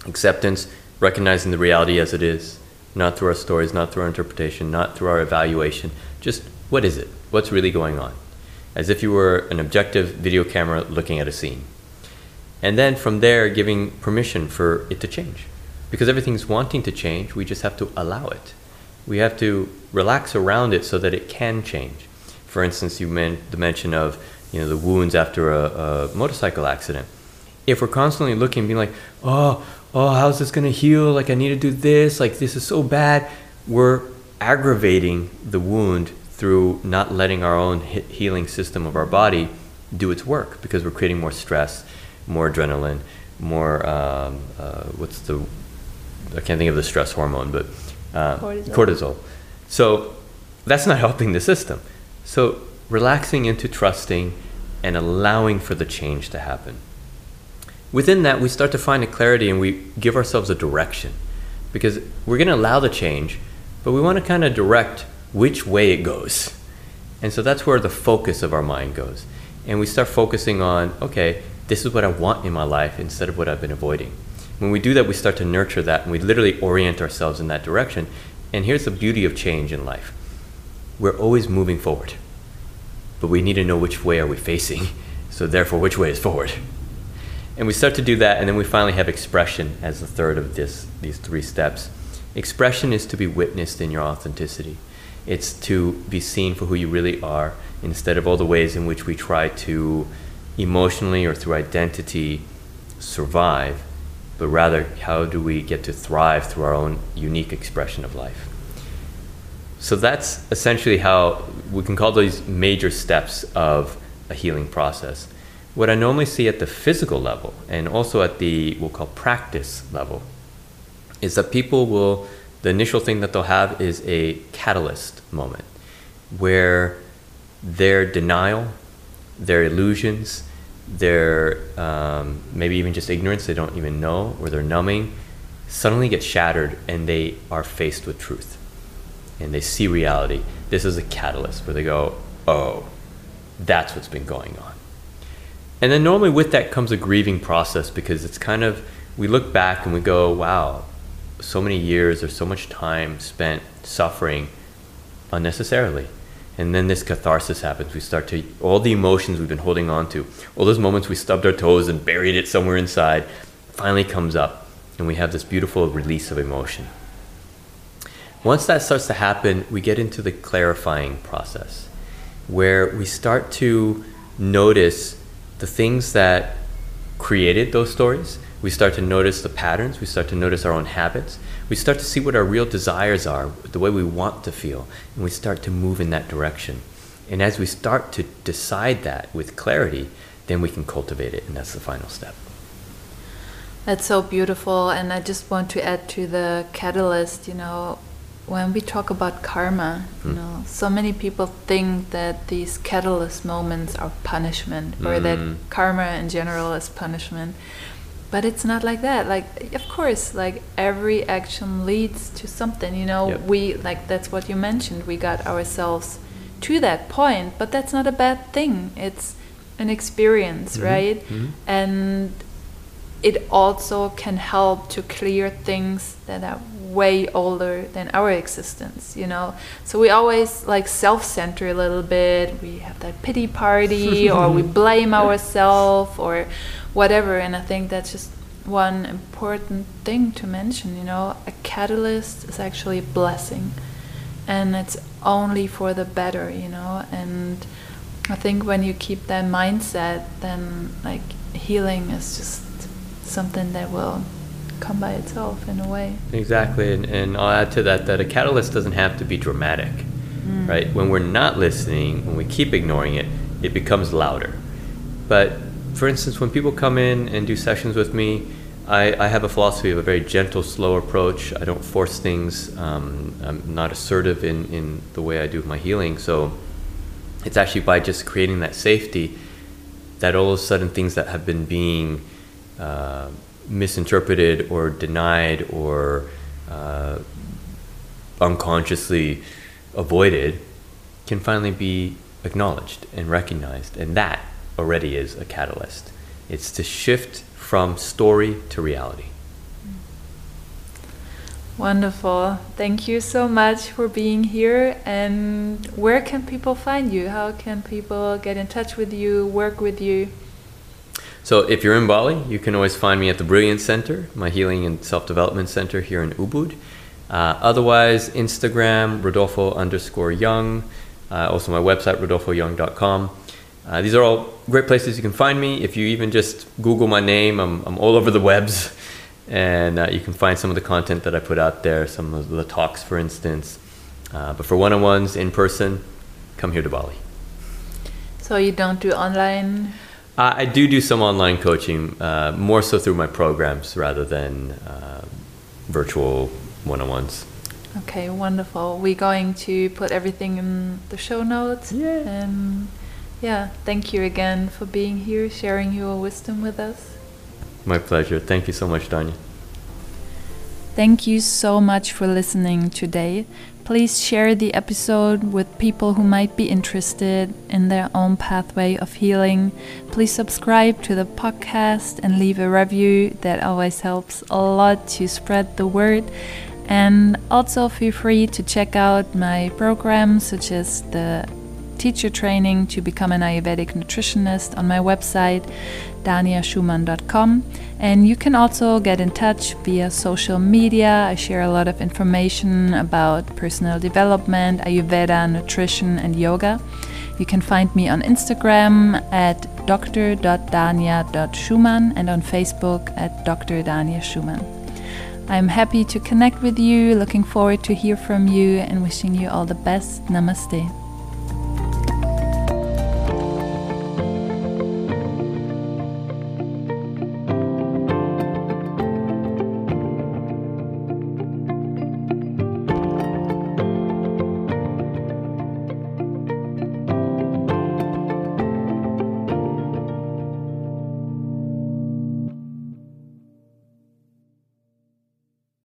Acceptance, recognizing the reality as it is, not through our stories, not through our interpretation, not through our evaluation. Just what is it? What's really going on? As if you were an objective video camera looking at a scene. And then from there, giving permission for it to change. Because everything's wanting to change, we just have to allow it. We have to relax around it so that it can change. For instance, you meant the mention of you know the wounds after a, a motorcycle accident. If we're constantly looking, being like, oh, oh, how's this gonna heal? Like I need to do this. Like this is so bad. We're aggravating the wound through not letting our own healing system of our body do its work because we're creating more stress, more adrenaline, more um, uh, what's the I can't think of the stress hormone, but uh, Cortisol. cortisol. So that's not helping the system. So relaxing into trusting and allowing for the change to happen. Within that, we start to find a clarity and we give ourselves a direction because we're going to allow the change, but we want to kind of direct which way it goes. And so that's where the focus of our mind goes. And we start focusing on, okay, this is what I want in my life instead of what I've been avoiding. When we do that, we start to nurture that and we literally orient ourselves in that direction. And here's the beauty of change in life we're always moving forward, but we need to know which way are we facing. So, therefore, which way is forward? And we start to do that, and then we finally have expression as the third of this, these three steps. Expression is to be witnessed in your authenticity. It's to be seen for who you really are instead of all the ways in which we try to emotionally or through identity survive, but rather how do we get to thrive through our own unique expression of life. So that's essentially how we can call these major steps of a healing process. What I normally see at the physical level and also at the we'll call practice level is that people will the initial thing that they'll have is a catalyst moment where their denial, their illusions, their um, maybe even just ignorance they don't even know or they're numbing suddenly get shattered and they are faced with truth and they see reality. This is a catalyst where they go, oh, that's what's been going on. And then normally with that comes a grieving process because it's kind of, we look back and we go, wow, so many years or so much time spent suffering unnecessarily. And then this catharsis happens. We start to, all the emotions we've been holding on to, all those moments we stubbed our toes and buried it somewhere inside, finally comes up. And we have this beautiful release of emotion. Once that starts to happen, we get into the clarifying process where we start to notice the things that created those stories, we start to notice the patterns, we start to notice our own habits, we start to see what our real desires are, the way we want to feel, and we start to move in that direction. And as we start to decide that with clarity, then we can cultivate it, and that's the final step. That's so beautiful, and I just want to add to the catalyst, you know, when we talk about karma, you hmm. know, so many people think that these catalyst moments are punishment or mm. that karma in general is punishment. But it's not like that. Like, of course, like every action leads to something, you know, yep. we, like, that's what you mentioned. We got ourselves to that point, but that's not a bad thing. It's an experience, mm-hmm. right? Mm-hmm. And it also can help to clear things that are way older than our existence you know so we always like self-center a little bit we have that pity party or we blame ourselves or whatever and i think that's just one important thing to mention you know a catalyst is actually a blessing and it's only for the better you know and i think when you keep that mindset then like healing is just something that will come by itself in a way. Exactly, and, and I'll add to that that a catalyst doesn't have to be dramatic, mm. right? When we're not listening, when we keep ignoring it, it becomes louder. But for instance, when people come in and do sessions with me, I, I have a philosophy of a very gentle, slow approach. I don't force things. Um, I'm not assertive in, in the way I do my healing. So it's actually by just creating that safety that all of a sudden things that have been being uh, misinterpreted or denied or uh, unconsciously avoided can finally be acknowledged and recognized. And that already is a catalyst. It's to shift from story to reality. Wonderful. Thank you so much for being here. And where can people find you? How can people get in touch with you, work with you? So if you're in Bali, you can always find me at the Brilliance Center, my healing and self-development center here in Ubud. Uh, otherwise, Instagram, Rodolfo underscore Young. Uh, also my website, rodolfoyoung.com. Uh, these are all great places you can find me. If you even just Google my name, I'm, I'm all over the webs. And uh, you can find some of the content that I put out there, some of the talks, for instance. Uh, but for one-on-ones in person, come here to Bali. So you don't do online uh, I do do some online coaching, uh, more so through my programs rather than uh, virtual one on ones. Okay, wonderful. We're going to put everything in the show notes. Yeah. And yeah, thank you again for being here, sharing your wisdom with us. My pleasure. Thank you so much, Dania. Thank you so much for listening today. Please share the episode with people who might be interested in their own pathway of healing. Please subscribe to the podcast and leave a review. That always helps a lot to spread the word. And also feel free to check out my programs, such as the teacher training to become an Ayurvedic nutritionist on my website, daniaschumann.com. And you can also get in touch via social media. I share a lot of information about personal development, Ayurveda, nutrition, and yoga. You can find me on Instagram at dr.dania.schumann and on Facebook at Dr. Dania Schumann. I'm happy to connect with you, looking forward to hear from you, and wishing you all the best. Namaste.